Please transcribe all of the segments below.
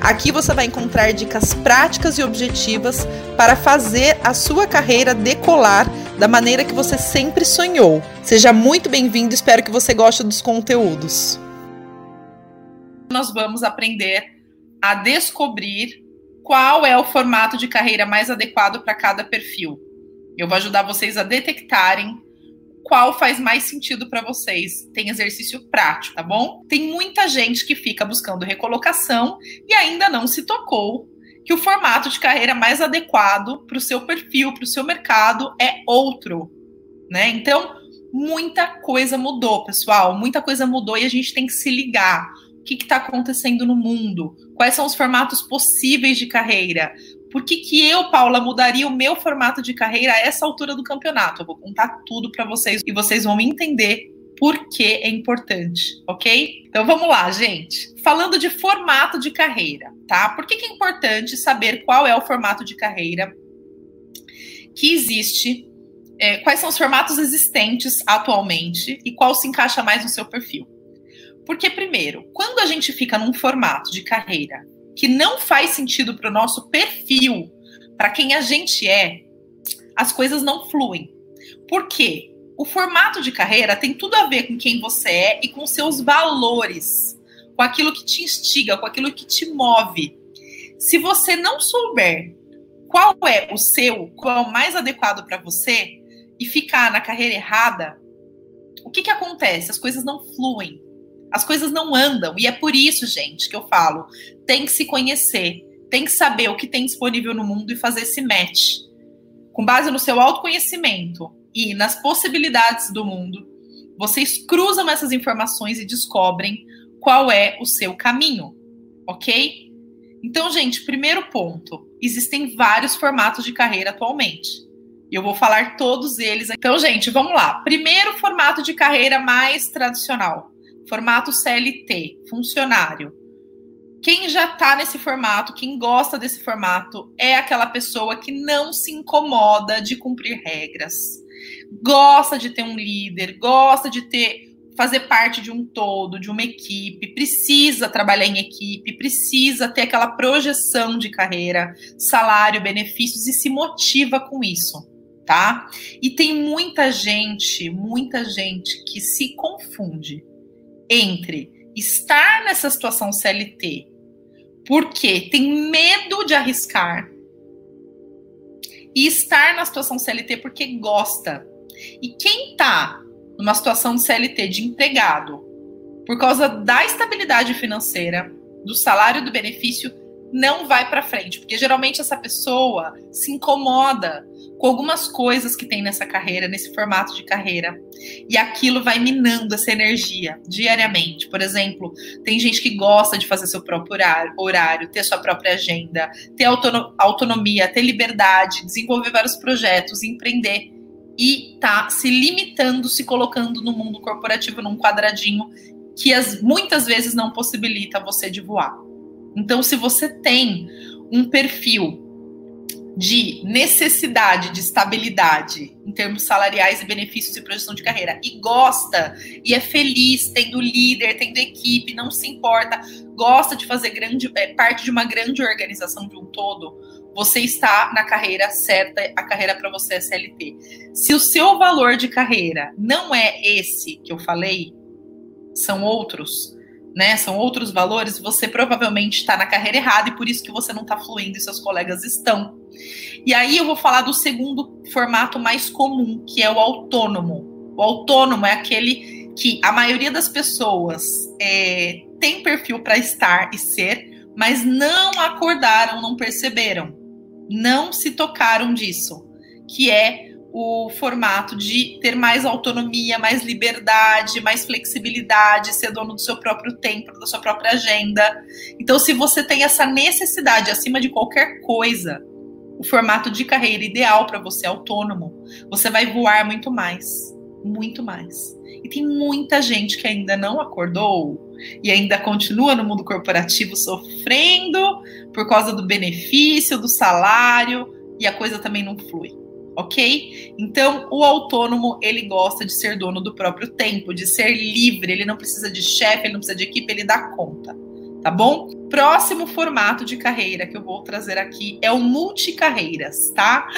Aqui você vai encontrar dicas práticas e objetivas para fazer a sua carreira decolar da maneira que você sempre sonhou. Seja muito bem-vindo, espero que você goste dos conteúdos. Nós vamos aprender a descobrir qual é o formato de carreira mais adequado para cada perfil. Eu vou ajudar vocês a detectarem qual faz mais sentido para vocês. Tem exercício prático, tá bom? Tem muita gente que fica buscando recolocação e ainda não se tocou que o formato de carreira mais adequado para o seu perfil, para o seu mercado é outro, né? Então, muita coisa mudou, pessoal. Muita coisa mudou e a gente tem que se ligar. Que está acontecendo no mundo? Quais são os formatos possíveis de carreira? Por que, que eu, Paula, mudaria o meu formato de carreira a essa altura do campeonato? Eu vou contar tudo para vocês e vocês vão entender por que é importante, ok? Então vamos lá, gente. Falando de formato de carreira, tá? Por que, que é importante saber qual é o formato de carreira que existe? É, quais são os formatos existentes atualmente e qual se encaixa mais no seu perfil? Porque, primeiro, quando a gente fica num formato de carreira que não faz sentido para o nosso perfil, para quem a gente é, as coisas não fluem. Por quê? O formato de carreira tem tudo a ver com quem você é e com seus valores, com aquilo que te instiga, com aquilo que te move. Se você não souber qual é o seu, qual é o mais adequado para você e ficar na carreira errada, o que, que acontece? As coisas não fluem. As coisas não andam. E é por isso, gente, que eu falo: tem que se conhecer, tem que saber o que tem disponível no mundo e fazer esse match. Com base no seu autoconhecimento e nas possibilidades do mundo, vocês cruzam essas informações e descobrem qual é o seu caminho, ok? Então, gente, primeiro ponto: existem vários formatos de carreira atualmente. E eu vou falar todos eles. Então, gente, vamos lá. Primeiro formato de carreira mais tradicional formato CLT, funcionário. Quem já está nesse formato, quem gosta desse formato, é aquela pessoa que não se incomoda de cumprir regras. Gosta de ter um líder, gosta de ter fazer parte de um todo, de uma equipe, precisa trabalhar em equipe, precisa ter aquela projeção de carreira, salário, benefícios e se motiva com isso, tá? E tem muita gente, muita gente que se confunde entre estar nessa situação CLT porque tem medo de arriscar e estar na situação CLT porque gosta. E quem está numa situação de CLT de empregado por causa da estabilidade financeira, do salário do benefício, não vai para frente, porque geralmente essa pessoa se incomoda com algumas coisas que tem nessa carreira, nesse formato de carreira, e aquilo vai minando essa energia diariamente. Por exemplo, tem gente que gosta de fazer seu próprio horário, ter sua própria agenda, ter autonomia, ter liberdade, desenvolver vários projetos, empreender e tá se limitando, se colocando no mundo corporativo num quadradinho que as, muitas vezes não possibilita você de voar. Então, se você tem um perfil de necessidade de estabilidade em termos salariais e benefícios e projeção de carreira e gosta e é feliz tendo líder, tendo equipe, não se importa, gosta de fazer grande é, parte de uma grande organização de um todo, você está na carreira certa, a carreira para você é CLT. Se o seu valor de carreira não é esse que eu falei, são outros, né, são outros valores, você provavelmente está na carreira errada e por isso que você não está fluindo e seus colegas estão. E aí eu vou falar do segundo formato mais comum, que é o autônomo. O autônomo é aquele que a maioria das pessoas é, tem perfil para estar e ser, mas não acordaram, não perceberam, não se tocaram disso, que é o formato de ter mais autonomia, mais liberdade, mais flexibilidade, ser dono do seu próprio tempo, da sua própria agenda. Então, se você tem essa necessidade acima de qualquer coisa o formato de carreira ideal para você autônomo, você vai voar muito mais, muito mais. E tem muita gente que ainda não acordou e ainda continua no mundo corporativo sofrendo por causa do benefício, do salário, e a coisa também não flui. Ok? Então, o autônomo ele gosta de ser dono do próprio tempo, de ser livre. Ele não precisa de chefe, ele não precisa de equipe, ele dá conta tá bom? Próximo formato de carreira que eu vou trazer aqui é o multicarreiras, tá?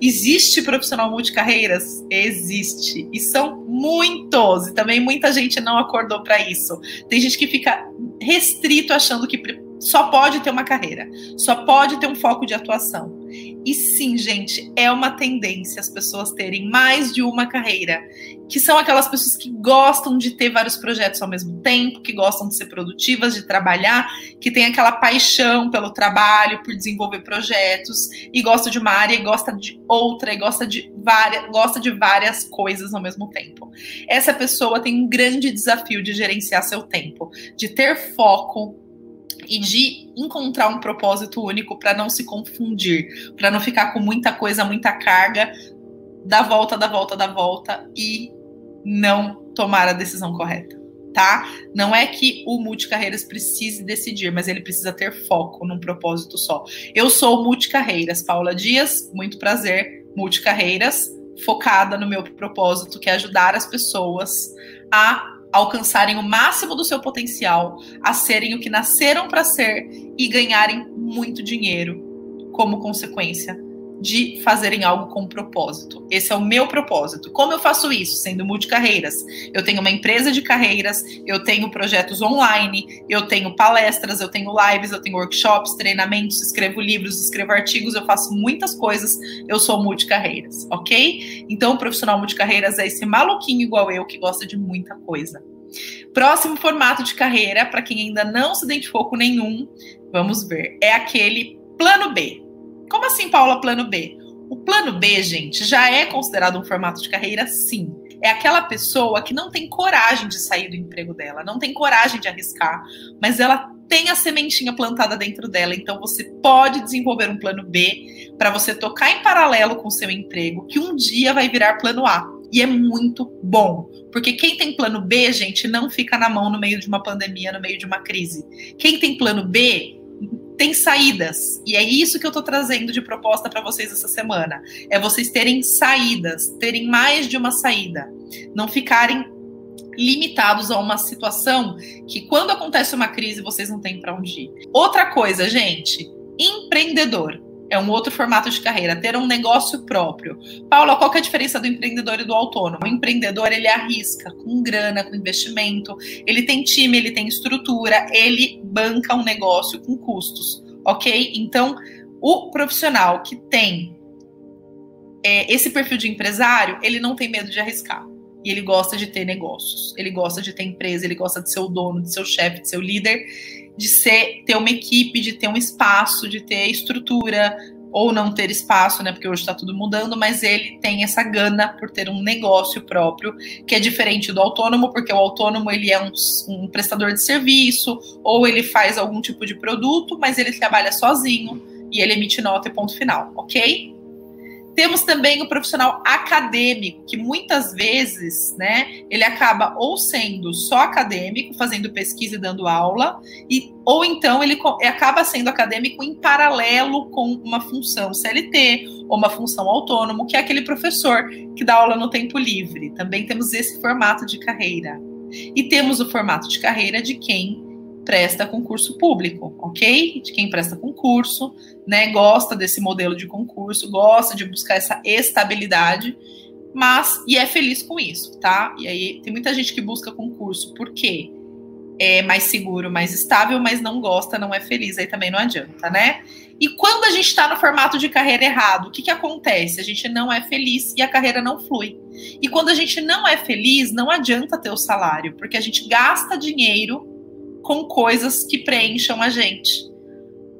Existe profissional multicarreiras? Existe. E são muitos. E também muita gente não acordou para isso. Tem gente que fica restrito achando que só pode ter uma carreira, só pode ter um foco de atuação. E sim, gente, é uma tendência as pessoas terem mais de uma carreira, que são aquelas pessoas que gostam de ter vários projetos ao mesmo tempo, que gostam de ser produtivas, de trabalhar, que tem aquela paixão pelo trabalho, por desenvolver projetos, e gosta de uma área e gosta de outra, e gosta de várias, gosta de várias coisas ao mesmo tempo. Essa pessoa tem um grande desafio de gerenciar seu tempo, de ter foco e de encontrar um propósito único para não se confundir, para não ficar com muita coisa, muita carga, da volta, da volta, da volta e não tomar a decisão correta, tá? Não é que o multicarreiras precise decidir, mas ele precisa ter foco num propósito só. Eu sou multicarreiras, Paula Dias, muito prazer, multicarreiras, focada no meu propósito, que é ajudar as pessoas a alcançarem o máximo do seu potencial, a serem o que nasceram para ser e ganharem muito dinheiro como consequência de fazerem algo com propósito. Esse é o meu propósito. Como eu faço isso? Sendo multicarreiras. Eu tenho uma empresa de carreiras, eu tenho projetos online, eu tenho palestras, eu tenho lives, eu tenho workshops, treinamentos, escrevo livros, escrevo artigos, eu faço muitas coisas. Eu sou multicarreiras, ok? Então, o profissional multicarreiras é esse maluquinho igual eu que gosta de muita coisa. Próximo formato de carreira, para quem ainda não se identificou com nenhum, vamos ver, é aquele plano B. Como assim, Paula, plano B? O plano B, gente, já é considerado um formato de carreira, sim. É aquela pessoa que não tem coragem de sair do emprego dela, não tem coragem de arriscar, mas ela tem a sementinha plantada dentro dela. Então você pode desenvolver um plano B para você tocar em paralelo com o seu emprego, que um dia vai virar plano A. E é muito bom. Porque quem tem plano B, gente, não fica na mão no meio de uma pandemia, no meio de uma crise. Quem tem plano B tem saídas. E é isso que eu tô trazendo de proposta para vocês essa semana. É vocês terem saídas, terem mais de uma saída. Não ficarem limitados a uma situação que quando acontece uma crise vocês não têm para onde ir. Outra coisa, gente, empreendedor. É um outro formato de carreira, ter um negócio próprio. Paula, qual é a diferença do empreendedor e do autônomo? O empreendedor, ele arrisca com grana, com investimento, ele tem time, ele tem estrutura, ele banca um negócio com custos, ok? Então, o profissional que tem é, esse perfil de empresário, ele não tem medo de arriscar. E ele gosta de ter negócios, ele gosta de ter empresa, ele gosta de ser o dono, de ser o chefe, de ser o líder de ser ter uma equipe, de ter um espaço, de ter estrutura ou não ter espaço, né? Porque hoje está tudo mudando, mas ele tem essa gana por ter um negócio próprio, que é diferente do autônomo, porque o autônomo ele é um, um prestador de serviço ou ele faz algum tipo de produto, mas ele trabalha sozinho e ele emite nota e ponto final, ok? Temos também o profissional acadêmico, que muitas vezes, né, ele acaba ou sendo só acadêmico, fazendo pesquisa e dando aula, e, ou então ele acaba sendo acadêmico em paralelo com uma função CLT ou uma função autônomo, que é aquele professor que dá aula no tempo livre. Também temos esse formato de carreira. E temos o formato de carreira de quem presta concurso público, ok? De quem presta concurso, né? Gosta desse modelo de concurso, gosta de buscar essa estabilidade, mas e é feliz com isso, tá? E aí tem muita gente que busca concurso porque é mais seguro, mais estável, mas não gosta, não é feliz, aí também não adianta, né? E quando a gente está no formato de carreira errado, o que, que acontece? A gente não é feliz e a carreira não flui. E quando a gente não é feliz, não adianta ter o salário, porque a gente gasta dinheiro com coisas que preencham a gente.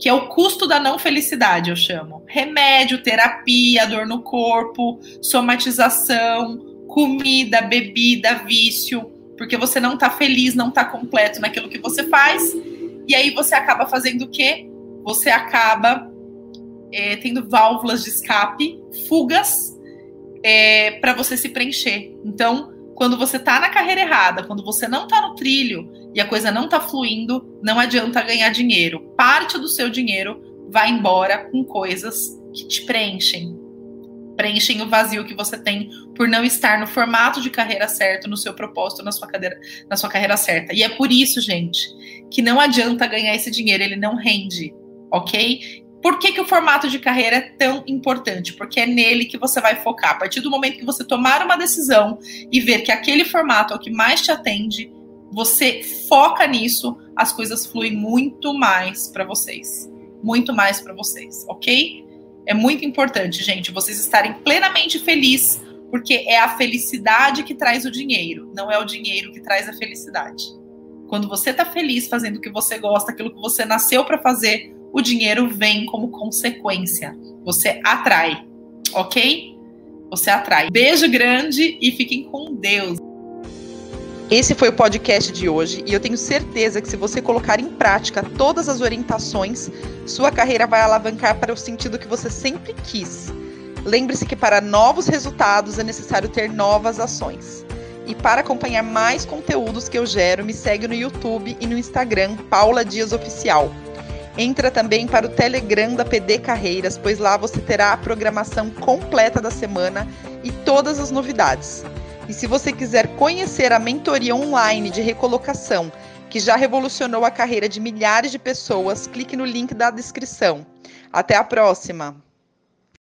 Que é o custo da não felicidade, eu chamo. Remédio, terapia, dor no corpo, somatização, comida, bebida, vício, porque você não tá feliz, não tá completo naquilo que você faz, e aí você acaba fazendo o quê? Você acaba é, tendo válvulas de escape, fugas, é, para você se preencher. Então, quando você tá na carreira errada, quando você não tá no trilho e a coisa não tá fluindo, não adianta ganhar dinheiro. Parte do seu dinheiro vai embora com coisas que te preenchem. Preenchem o vazio que você tem por não estar no formato de carreira certo, no seu propósito, na sua, cadeira, na sua carreira certa. E é por isso, gente, que não adianta ganhar esse dinheiro, ele não rende, ok? Por que, que o formato de carreira é tão importante? Porque é nele que você vai focar. A partir do momento que você tomar uma decisão e ver que aquele formato é o que mais te atende, você foca nisso, as coisas fluem muito mais para vocês. Muito mais para vocês, ok? É muito importante, gente, vocês estarem plenamente felizes, porque é a felicidade que traz o dinheiro, não é o dinheiro que traz a felicidade. Quando você está feliz fazendo o que você gosta, aquilo que você nasceu para fazer, o dinheiro vem como consequência. Você atrai, ok? Você atrai. Beijo grande e fiquem com Deus. Esse foi o podcast de hoje e eu tenho certeza que se você colocar em prática todas as orientações, sua carreira vai alavancar para o sentido que você sempre quis. Lembre-se que para novos resultados é necessário ter novas ações. E para acompanhar mais conteúdos que eu gero, me segue no YouTube e no Instagram, Paula Dias Oficial. Entra também para o Telegram da PD Carreiras, pois lá você terá a programação completa da semana e todas as novidades. E se você quiser conhecer a mentoria online de recolocação, que já revolucionou a carreira de milhares de pessoas, clique no link da descrição. Até a próxima!